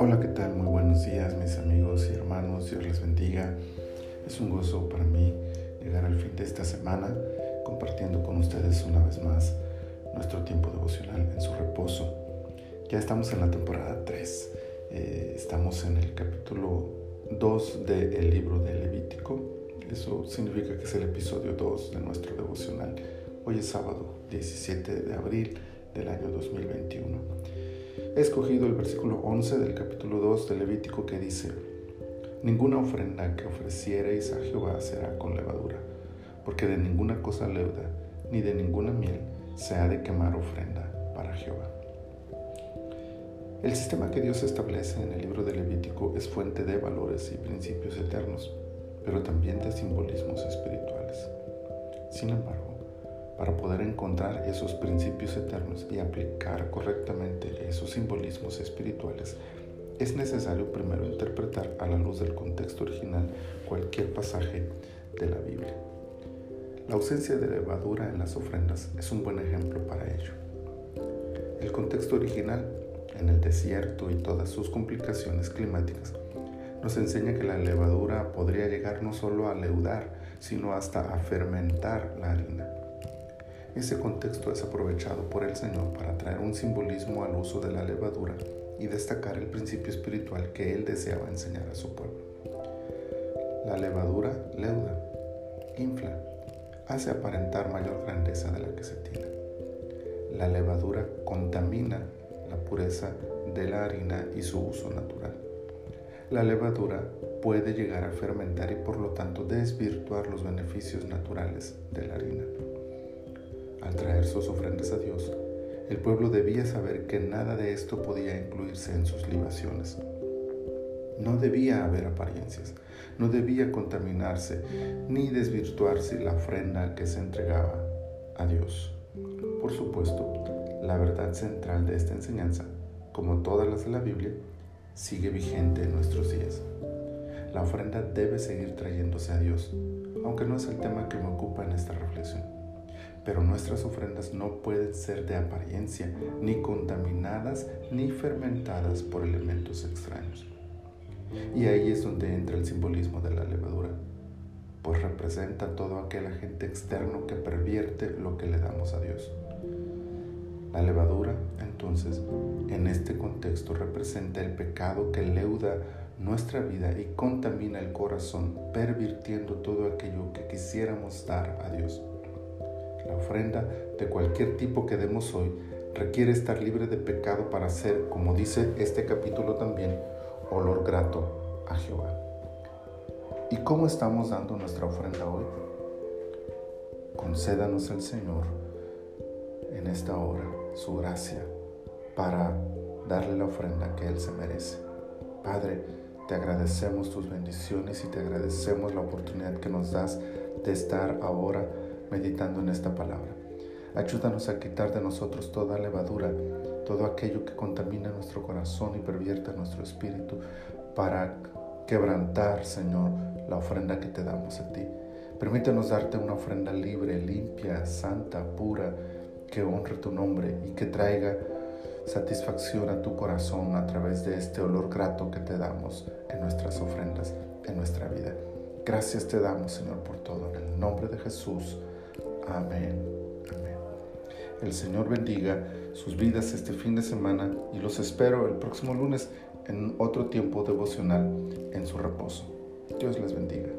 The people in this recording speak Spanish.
Hola, ¿qué tal? Muy buenos días mis amigos y hermanos, Dios les bendiga. Es un gozo para mí llegar al fin de esta semana compartiendo con ustedes una vez más nuestro tiempo devocional en su reposo. Ya estamos en la temporada 3, eh, estamos en el capítulo 2 del libro de Levítico. Eso significa que es el episodio 2 de nuestro devocional. Hoy es sábado 17 de abril del año 2021. He escogido el versículo 11 del capítulo 2 de Levítico que dice, Ninguna ofrenda que ofreciereis a Jehová será con levadura, porque de ninguna cosa leuda, ni de ninguna miel se ha de quemar ofrenda para Jehová. El sistema que Dios establece en el libro de Levítico es fuente de valores y principios eternos, pero también de simbolismos espirituales. Sin embargo, para poder encontrar esos principios eternos y aplicar correctamente esos simbolismos espirituales, es necesario primero interpretar a la luz del contexto original cualquier pasaje de la Biblia. La ausencia de levadura en las ofrendas es un buen ejemplo para ello. El contexto original, en el desierto y todas sus complicaciones climáticas, nos enseña que la levadura podría llegar no solo a leudar, sino hasta a fermentar la. Ese contexto es aprovechado por el Señor para traer un simbolismo al uso de la levadura y destacar el principio espiritual que Él deseaba enseñar a su pueblo. La levadura leuda, infla, hace aparentar mayor grandeza de la que se tiene. La levadura contamina la pureza de la harina y su uso natural. La levadura puede llegar a fermentar y por lo tanto desvirtuar los beneficios naturales de la harina. Al traer sus ofrendas a Dios, el pueblo debía saber que nada de esto podía incluirse en sus libaciones. No debía haber apariencias, no debía contaminarse ni desvirtuarse la ofrenda que se entregaba a Dios. Por supuesto, la verdad central de esta enseñanza, como todas las de la Biblia, sigue vigente en nuestros días. La ofrenda debe seguir trayéndose a Dios, aunque no es el tema que me ocupa en esta reflexión pero nuestras ofrendas no pueden ser de apariencia, ni contaminadas, ni fermentadas por elementos extraños. Y ahí es donde entra el simbolismo de la levadura, pues representa todo aquel agente externo que pervierte lo que le damos a Dios. La levadura, entonces, en este contexto representa el pecado que leuda nuestra vida y contamina el corazón, pervirtiendo todo aquello que quisiéramos dar a Dios. La ofrenda de cualquier tipo que demos hoy requiere estar libre de pecado para ser, como dice este capítulo también, olor grato a Jehová. ¿Y cómo estamos dando nuestra ofrenda hoy? Concédanos el Señor en esta hora su gracia para darle la ofrenda que Él se merece. Padre, te agradecemos tus bendiciones y te agradecemos la oportunidad que nos das de estar ahora meditando en esta palabra. Ayúdanos a quitar de nosotros toda levadura, todo aquello que contamina nuestro corazón y pervierta nuestro espíritu, para quebrantar, Señor, la ofrenda que te damos a ti. Permítenos darte una ofrenda libre, limpia, santa, pura, que honre tu nombre y que traiga satisfacción a tu corazón a través de este olor grato que te damos en nuestras ofrendas, en nuestra vida. Gracias te damos, Señor, por todo. En el nombre de Jesús. Amén. Amén. El Señor bendiga sus vidas este fin de semana y los espero el próximo lunes en otro tiempo devocional en su reposo. Dios les bendiga.